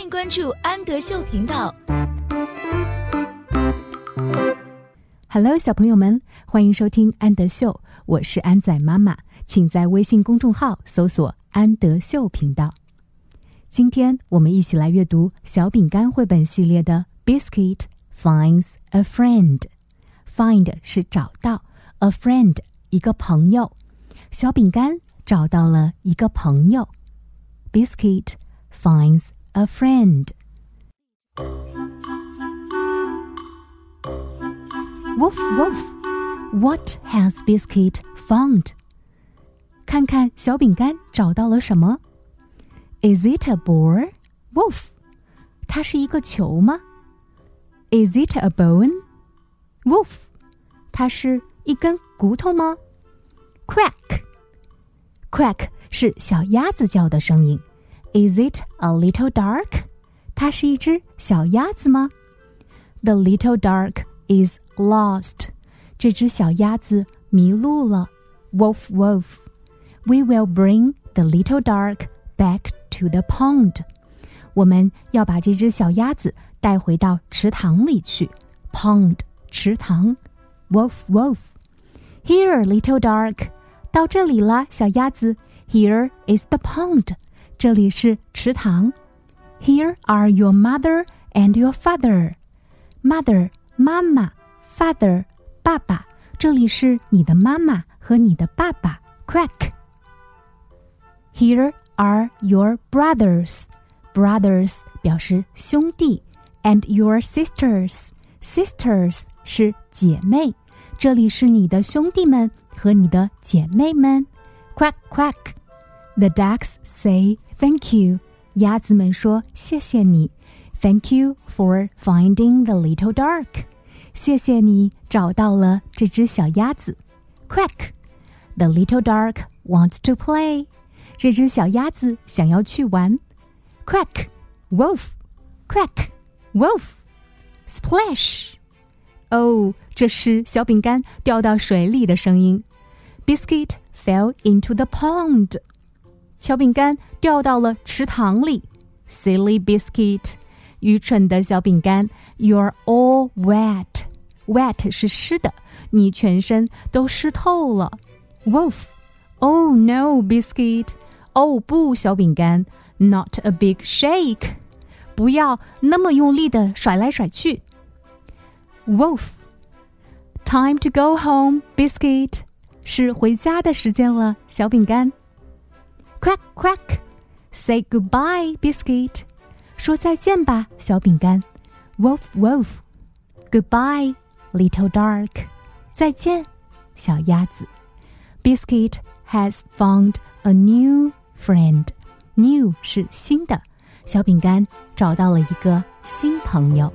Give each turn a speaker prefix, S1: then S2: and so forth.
S1: 欢迎关注安德秀频道。
S2: Hello，小朋友们，欢迎收听安德秀，我是安仔妈妈，请在微信公众号搜索“安德秀频道”。今天我们一起来阅读小饼干绘本系列的《Biscuit Finds a Friend》。Find 是找到，a friend 一个朋友。小饼干找到了一个朋友。Biscuit finds a friend. Woof woof. What has Biscuit found? 看看小饼干找到了什么？Is it a ball? Woof. 它是一个球吗？Is it a bone? Woof. 它是一根骨头吗？Quack. Quack 是小鸭子叫的声音。 Is it a little dark？它是一只小鸭子吗？The little duck is lost。这只小鸭子迷路了。Wolf, wolf. We will bring the little duck back to the pond。我们要把这只小鸭子带回到池塘里去。Pond，池塘。Wolf, wolf. Here, little duck. 到这里了，小鸭子。Here is the pond. 这里是池塘。Here are your mother and your father. Mother 妈妈，father 爸爸。这里是你的妈妈和你的爸爸。Quack. Here are your brothers. Brothers 表示兄弟，and your sisters. Sisters 是姐妹。这里是你的兄弟们和你的姐妹们。Quack quack. The ducks say Thank you，鸭子们说谢谢你。Thank you for finding the little duck，谢谢你找到了这只小鸭子。Quack，the little duck wants to play，这只小鸭子想要去玩。Quack，wolf，quack，wolf，splash，哦，这是小饼干掉到水里的声音。Biscuit fell into the pond。 小饼干掉到了池塘里。Silly biscuit，愚蠢的小饼干，You're all wet。Wet 是湿的，你全身都湿透了。Wolf，Oh no biscuit，哦不，小饼干，Not a big shake，不要那么用力的甩来甩去。Wolf，Time to go home biscuit，是回家的时间了，小饼干。 Quack quack, say goodbye, biscuit. 说再见吧，小饼干。Wolf wolf, goodbye, little duck. 再见，小鸭子。Biscuit has found a new friend. New 是新的，小饼干找到了一个新朋友。